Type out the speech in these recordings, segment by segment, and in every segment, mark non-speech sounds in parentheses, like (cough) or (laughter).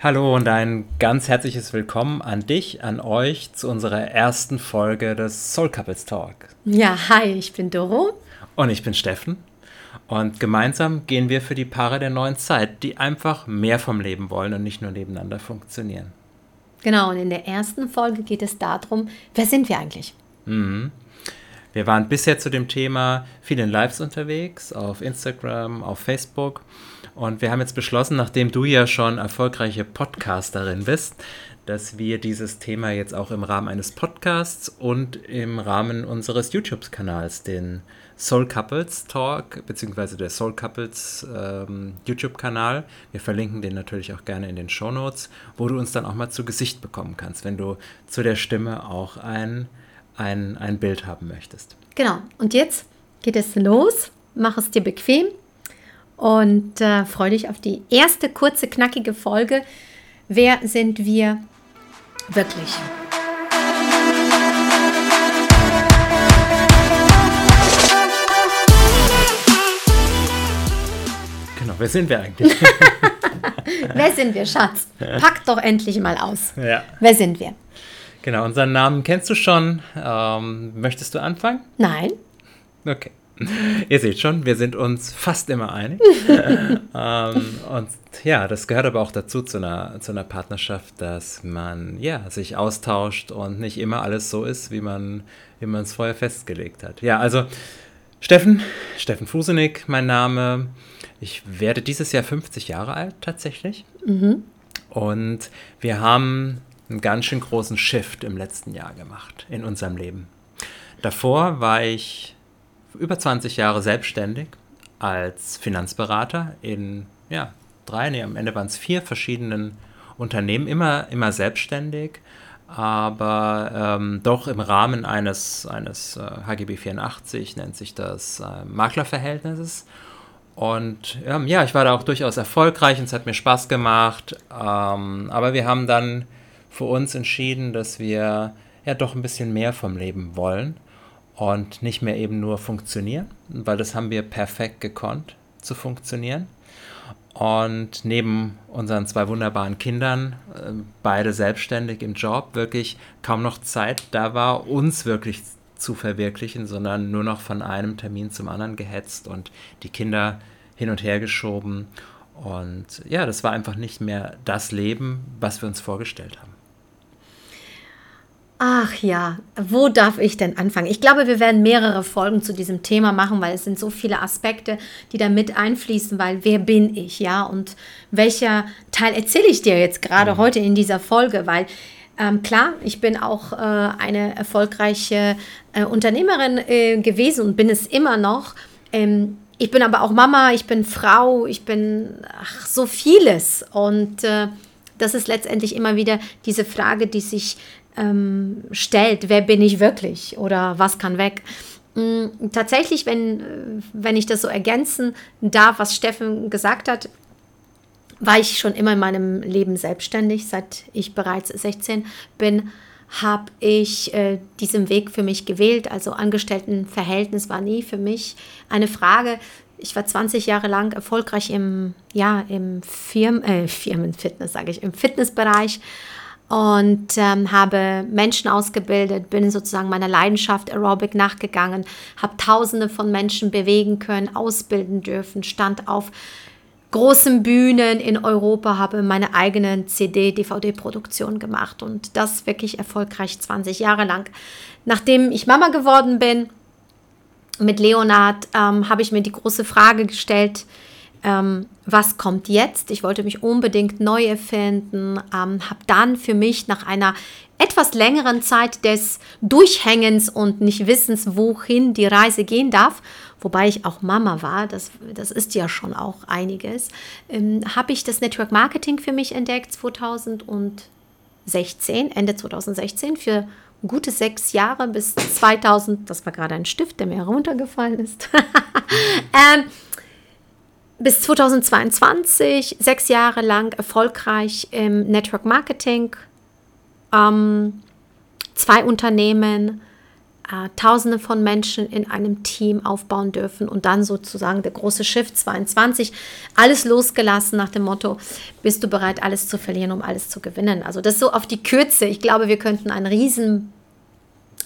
Hallo und ein ganz herzliches Willkommen an dich, an euch zu unserer ersten Folge des Soul Couples Talk. Ja, hi, ich bin Doro. Und ich bin Steffen. Und gemeinsam gehen wir für die Paare der neuen Zeit, die einfach mehr vom Leben wollen und nicht nur nebeneinander funktionieren. Genau, und in der ersten Folge geht es darum, wer sind wir eigentlich? Mhm. Wir waren bisher zu dem Thema viel in Lives unterwegs, auf Instagram, auf Facebook. Und wir haben jetzt beschlossen, nachdem du ja schon erfolgreiche Podcasterin bist, dass wir dieses Thema jetzt auch im Rahmen eines Podcasts und im Rahmen unseres YouTube-Kanals, den Soul Couples Talk, beziehungsweise der Soul Couples ähm, YouTube-Kanal, wir verlinken den natürlich auch gerne in den Show Notes, wo du uns dann auch mal zu Gesicht bekommen kannst, wenn du zu der Stimme auch ein, ein, ein Bild haben möchtest. Genau, und jetzt geht es los. Mach es dir bequem und äh, freue dich auf die erste kurze, knackige Folge. Wer sind wir wirklich? Genau, wer sind wir eigentlich? (laughs) (laughs) wer sind wir, Schatz? Pack doch endlich mal aus. Ja. Wer sind wir? Genau, unseren Namen kennst du schon. Ähm, möchtest du anfangen? Nein. Okay. (laughs) Ihr seht schon, wir sind uns fast immer einig. (laughs) ähm, und ja, das gehört aber auch dazu zu einer, zu einer Partnerschaft, dass man ja, sich austauscht und nicht immer alles so ist, wie man wie es vorher festgelegt hat. Ja, also Steffen, Steffen Fusenig, mein Name. Ich werde dieses Jahr 50 Jahre alt tatsächlich. Mhm. Und wir haben einen ganz schön großen Shift im letzten Jahr gemacht in unserem Leben. Davor war ich über 20 Jahre selbstständig als Finanzberater in ja, drei, nee, am Ende waren es vier verschiedenen Unternehmen, immer, immer selbstständig, aber ähm, doch im Rahmen eines, eines äh, HGB 84, nennt sich das äh, Maklerverhältnisses. Und ähm, ja, ich war da auch durchaus erfolgreich und es hat mir Spaß gemacht. Ähm, aber wir haben dann für uns entschieden, dass wir ja doch ein bisschen mehr vom Leben wollen und nicht mehr eben nur funktionieren, weil das haben wir perfekt gekonnt zu funktionieren. Und neben unseren zwei wunderbaren Kindern, äh, beide selbstständig im Job, wirklich kaum noch Zeit da war, uns wirklich zu verwirklichen, sondern nur noch von einem Termin zum anderen gehetzt und die Kinder hin und her geschoben. Und ja, das war einfach nicht mehr das Leben, was wir uns vorgestellt haben. Ach ja, wo darf ich denn anfangen? Ich glaube, wir werden mehrere Folgen zu diesem Thema machen, weil es sind so viele Aspekte, die da mit einfließen, weil wer bin ich, ja? Und welcher Teil erzähle ich dir jetzt gerade mhm. heute in dieser Folge? Weil ähm, klar, ich bin auch äh, eine erfolgreiche äh, Unternehmerin äh, gewesen und bin es immer noch. Ähm, ich bin aber auch Mama, ich bin Frau, ich bin ach, so vieles. Und äh, das ist letztendlich immer wieder diese Frage, die sich ähm, stellt, wer bin ich wirklich oder was kann weg. Mhm, tatsächlich, wenn, äh, wenn ich das so ergänzen darf, was Steffen gesagt hat, war ich schon immer in meinem Leben selbstständig, seit ich bereits 16 bin habe ich äh, diesen Weg für mich gewählt. Also Angestelltenverhältnis war nie für mich eine Frage. Ich war 20 Jahre lang erfolgreich im, ja, im Firmen, äh, Firmenfitness, sage ich, im Fitnessbereich und ähm, habe Menschen ausgebildet, bin sozusagen meiner Leidenschaft Aerobic nachgegangen, habe Tausende von Menschen bewegen können, ausbilden dürfen, stand auf großen Bühnen in Europa, habe meine eigenen CD-DVD-Produktion gemacht und das wirklich erfolgreich 20 Jahre lang. Nachdem ich Mama geworden bin, mit Leonard, ähm, habe ich mir die große Frage gestellt, ähm, was kommt jetzt? Ich wollte mich unbedingt neu erfinden, ähm, habe dann für mich nach einer etwas längeren Zeit des Durchhängens und nicht Wissens, wohin die Reise gehen darf, wobei ich auch Mama war, das, das ist ja schon auch einiges, ähm, habe ich das Network Marketing für mich entdeckt 2016, Ende 2016 für gute sechs Jahre bis 2000, das war gerade ein Stift, der mir heruntergefallen ist. (laughs) ähm, bis 2022 sechs Jahre lang erfolgreich im Network Marketing, ähm, zwei Unternehmen, äh, Tausende von Menschen in einem Team aufbauen dürfen und dann sozusagen der große Schiff 22, alles losgelassen nach dem Motto, bist du bereit, alles zu verlieren, um alles zu gewinnen. Also das so auf die Kürze. Ich glaube, wir könnten einen riesen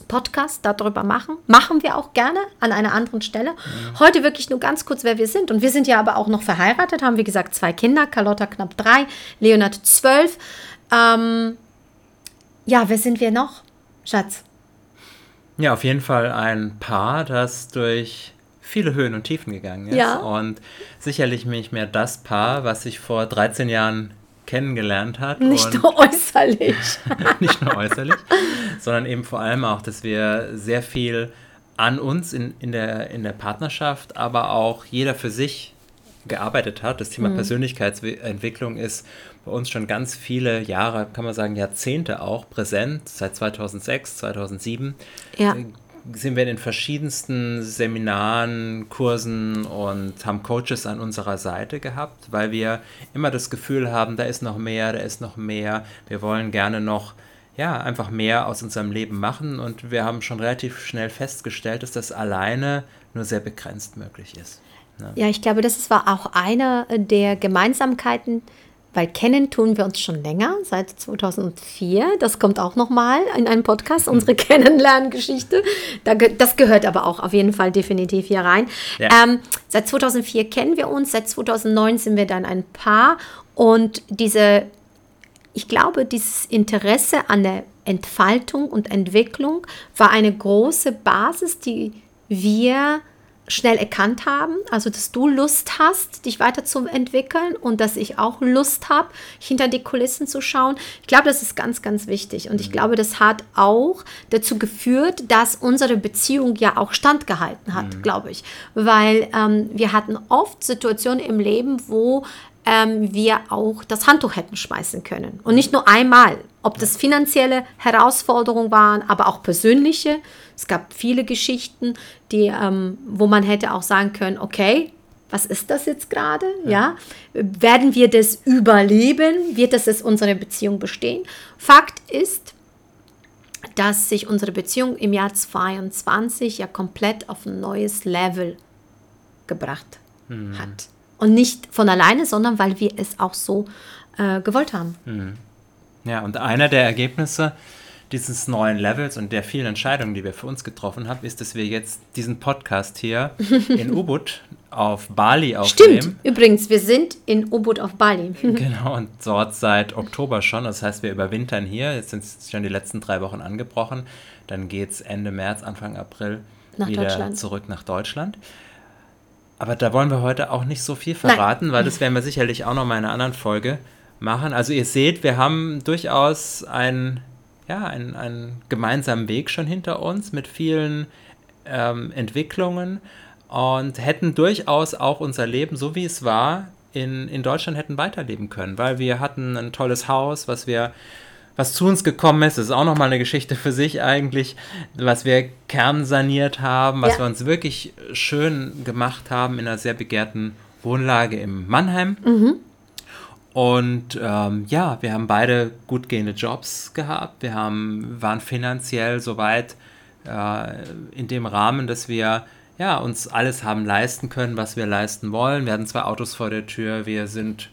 Podcast darüber machen. Machen wir auch gerne an einer anderen Stelle. Ja. Heute wirklich nur ganz kurz, wer wir sind. Und wir sind ja aber auch noch verheiratet, haben wie gesagt zwei Kinder, Carlotta knapp drei, Leonard zwölf. Ähm, ja, wer sind wir noch, Schatz? Ja, auf jeden Fall ein Paar, das durch viele Höhen und Tiefen gegangen ist. Ja. Und sicherlich nicht mehr das Paar, was sich vor 13 Jahren kennengelernt hat. Nicht nur äußerlich. (laughs) nicht nur äußerlich, sondern eben vor allem auch, dass wir sehr viel an uns in, in, der, in der Partnerschaft, aber auch jeder für sich gearbeitet hat. Das Thema mhm. Persönlichkeitsentwicklung ist bei uns schon ganz viele Jahre, kann man sagen Jahrzehnte auch präsent, seit 2006, 2007. Ja. Sind wir in den verschiedensten Seminaren, Kursen und haben Coaches an unserer Seite gehabt, weil wir immer das Gefühl haben, da ist noch mehr, da ist noch mehr. Wir wollen gerne noch ja, einfach mehr aus unserem Leben machen und wir haben schon relativ schnell festgestellt, dass das alleine nur sehr begrenzt möglich ist. Ne? Ja, ich glaube, das war auch eine der Gemeinsamkeiten weil kennen tun wir uns schon länger, seit 2004. Das kommt auch nochmal in einem Podcast, unsere (laughs) Kennenlerngeschichte. Das gehört aber auch auf jeden Fall definitiv hier rein. Ja. Ähm, seit 2004 kennen wir uns, seit 2009 sind wir dann ein Paar. Und diese, ich glaube, dieses Interesse an der Entfaltung und Entwicklung war eine große Basis, die wir schnell erkannt haben, also dass du Lust hast, dich weiterzuentwickeln und dass ich auch Lust habe, hinter die Kulissen zu schauen. Ich glaube, das ist ganz, ganz wichtig und ich mhm. glaube, das hat auch dazu geführt, dass unsere Beziehung ja auch standgehalten hat, mhm. glaube ich, weil ähm, wir hatten oft Situationen im Leben, wo ähm, wir auch das Handtuch hätten schmeißen können. Und nicht nur einmal, ob das finanzielle Herausforderungen waren, aber auch persönliche. Es gab viele Geschichten, die, ähm, wo man hätte auch sagen können, okay, was ist das jetzt gerade? Ja. ja. Werden wir das überleben? Wird das jetzt unsere Beziehung bestehen? Fakt ist, dass sich unsere Beziehung im Jahr 22 ja komplett auf ein neues Level gebracht mhm. hat. Und nicht von alleine, sondern weil wir es auch so äh, gewollt haben. Mhm. Ja, und einer der Ergebnisse dieses neuen Levels und der vielen Entscheidungen, die wir für uns getroffen haben, ist, dass wir jetzt diesen Podcast hier (laughs) in Ubud auf Bali aufnehmen. Stimmt, übrigens, wir sind in Ubud auf Bali. (laughs) (laughs) genau, und dort seit Oktober schon. Das heißt, wir überwintern hier. Jetzt sind schon die letzten drei Wochen angebrochen. Dann geht es Ende März, Anfang April nach wieder zurück nach Deutschland. Aber da wollen wir heute auch nicht so viel verraten, Nein. weil das werden wir sicherlich auch noch mal in einer anderen Folge machen. Also ihr seht, wir haben durchaus einen, ja, einen, einen gemeinsamen Weg schon hinter uns mit vielen ähm, Entwicklungen und hätten durchaus auch unser Leben, so wie es war, in, in Deutschland hätten weiterleben können, weil wir hatten ein tolles Haus, was wir was zu uns gekommen ist, das ist auch nochmal eine Geschichte für sich eigentlich, was wir kernsaniert haben, was ja. wir uns wirklich schön gemacht haben in einer sehr begehrten Wohnlage im Mannheim. Mhm. Und ähm, ja, wir haben beide gut gehende Jobs gehabt. Wir haben, waren finanziell soweit äh, in dem Rahmen, dass wir ja, uns alles haben leisten können, was wir leisten wollen. Wir hatten zwei Autos vor der Tür. Wir sind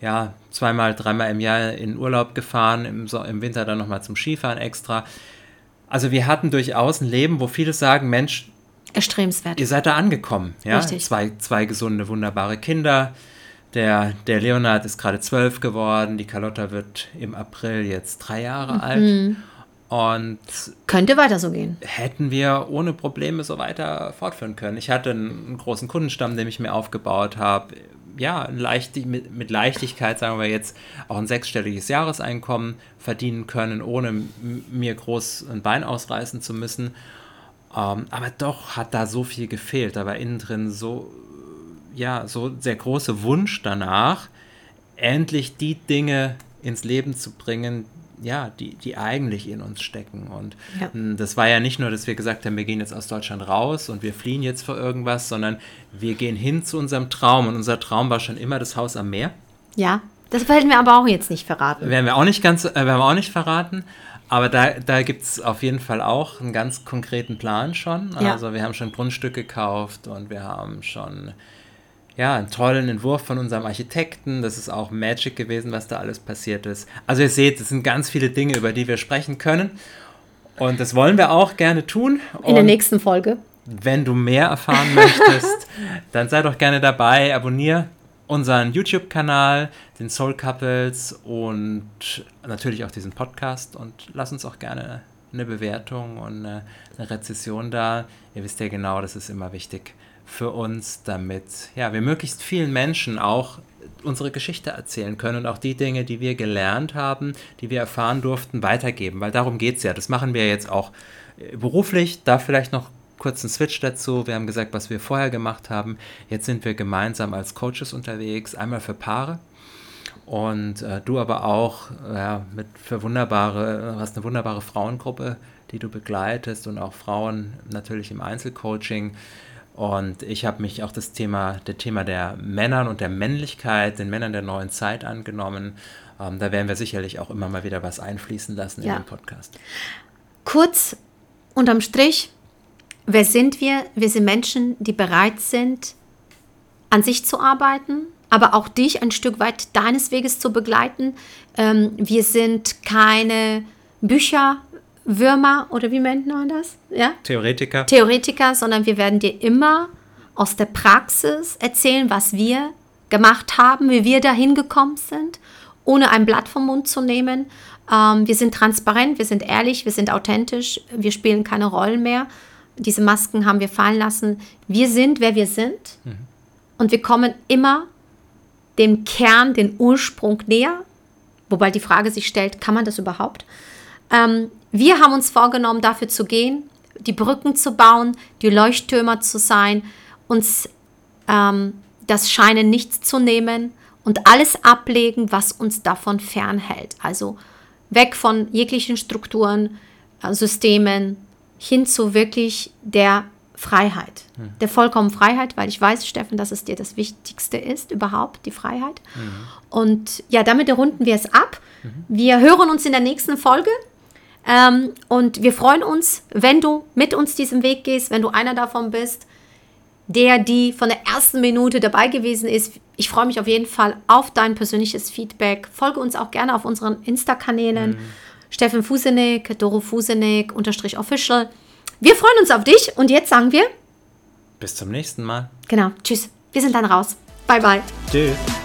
ja, zweimal, dreimal im Jahr in Urlaub gefahren, im, so im Winter dann nochmal zum Skifahren extra. Also wir hatten durchaus ein Leben, wo viele sagen, Mensch, erstrebenswert. Ihr seid da angekommen, ja. Richtig. Zwei, zwei gesunde, wunderbare Kinder. Der, der Leonard ist gerade zwölf geworden, die Carlotta wird im April jetzt drei Jahre mhm. alt. Und könnte weiter so gehen. Hätten wir ohne Probleme so weiter fortführen können. Ich hatte einen großen Kundenstamm, den ich mir aufgebaut habe ja, leicht, mit, mit, Leichtigkeit, sagen wir jetzt, auch ein sechsstelliges Jahreseinkommen verdienen können, ohne mir groß ein Bein ausreißen zu müssen. Ähm, aber doch hat da so viel gefehlt. Da war innen drin so, ja, so der große Wunsch danach, endlich die Dinge ins Leben zu bringen, ja, die, die eigentlich in uns stecken. Und ja. Hm, das war ja nicht nur, dass wir gesagt haben, wir gehen jetzt aus Deutschland raus und wir fliehen jetzt vor irgendwas, sondern wir gehen hin zu unserem Traum. Und unser Traum war schon immer das Haus am Meer. Ja, das werden wir aber auch jetzt nicht verraten. Werden wir auch nicht ganz, äh, werden wir auch nicht verraten. aber da, da gibt es auf jeden Fall auch einen ganz konkreten Plan schon. Ja. Also wir haben schon Grundstück gekauft und wir haben schon ja, einen tollen Entwurf von unserem Architekten. Das ist auch Magic gewesen, was da alles passiert ist. Also ihr seht, es sind ganz viele Dinge, über die wir sprechen können. Und das wollen wir auch gerne tun. In der nächsten Folge. wenn du mehr erfahren (laughs) möchtest, dann sei doch gerne dabei. Abonnier unseren YouTube-Kanal, den Soul Couples und natürlich auch diesen Podcast und lass uns auch gerne eine Bewertung und eine Rezession da. Ihr wisst ja genau, das ist immer wichtig für uns, damit ja, wir möglichst vielen Menschen auch unsere Geschichte erzählen können und auch die Dinge, die wir gelernt haben, die wir erfahren durften, weitergeben. Weil darum geht es ja. Das machen wir jetzt auch äh, beruflich. Da vielleicht noch kurz einen Switch dazu. Wir haben gesagt, was wir vorher gemacht haben. Jetzt sind wir gemeinsam als Coaches unterwegs, einmal für Paare. Und äh, du aber auch ja, mit für wunderbare, hast eine wunderbare Frauengruppe, die du begleitest und auch Frauen natürlich im Einzelcoaching. Und ich habe mich auch das Thema, der Thema der Männern und der Männlichkeit, den Männern der neuen Zeit angenommen. Ähm, da werden wir sicherlich auch immer mal wieder was einfließen lassen Ja. in den Podcast. Kurz unterm Strich, wer sind wir? Wir sind Menschen, die bereit sind, an sich zu arbeiten, aber auch dich ein Stück weit deines Weges zu begleiten. Ähm, wir sind keine Bücherwürmer oder wie nennt man das? Ja? Theoretiker. Theoretiker, sondern wir werden dir immer aus der Praxis erzählen, was wir gemacht haben, wie wir dahin gekommen sind, ohne ein Blatt vom Mund zu nehmen. Ähm, wir sind transparent, wir sind ehrlich, wir sind authentisch, wir spielen keine Rollen mehr. Diese Masken haben wir fallen lassen. Wir sind, wer wir sind. Und wir kommen immer dem Kern, den Ursprung näher. Wobei die Frage sich stellt, kann man das überhaupt? Ähm, wir haben uns vorgenommen, dafür zu gehen, die Brücken zu bauen, die Leuchttürmer zu sein, uns ähm, das Scheinen nichts zu nehmen und alles ablegen, was uns davon fernhält. Also weg von jeglichen Strukturen, äh, Systemen hin zu wirklich der Freiheit, der vollkommenen Freiheit, weil ich weiß, Steffen, dass es dir das Wichtigste ist, überhaupt die Freiheit. Und ja, damit runden wir es ab. Wir hören uns in der nächsten Folge. Ähm, und wir freuen uns, wenn du mit uns diesen Weg gehst, wenn du einer davon bist, der, die von der ersten Minute dabei gewesen ist. Ich freue mich auf jeden Fall auf dein persönliches Feedback. Folge uns auch gerne auf unseren Insta-Kanälen. Steffen Fusenek, Doro Fusenek, unterstrich official. Wir freuen uns auf dich und jetzt sagen wir, Bis zum nächsten Mal. genau, tschüss. Wir sind dann raus. Bye, bye. Tschüss.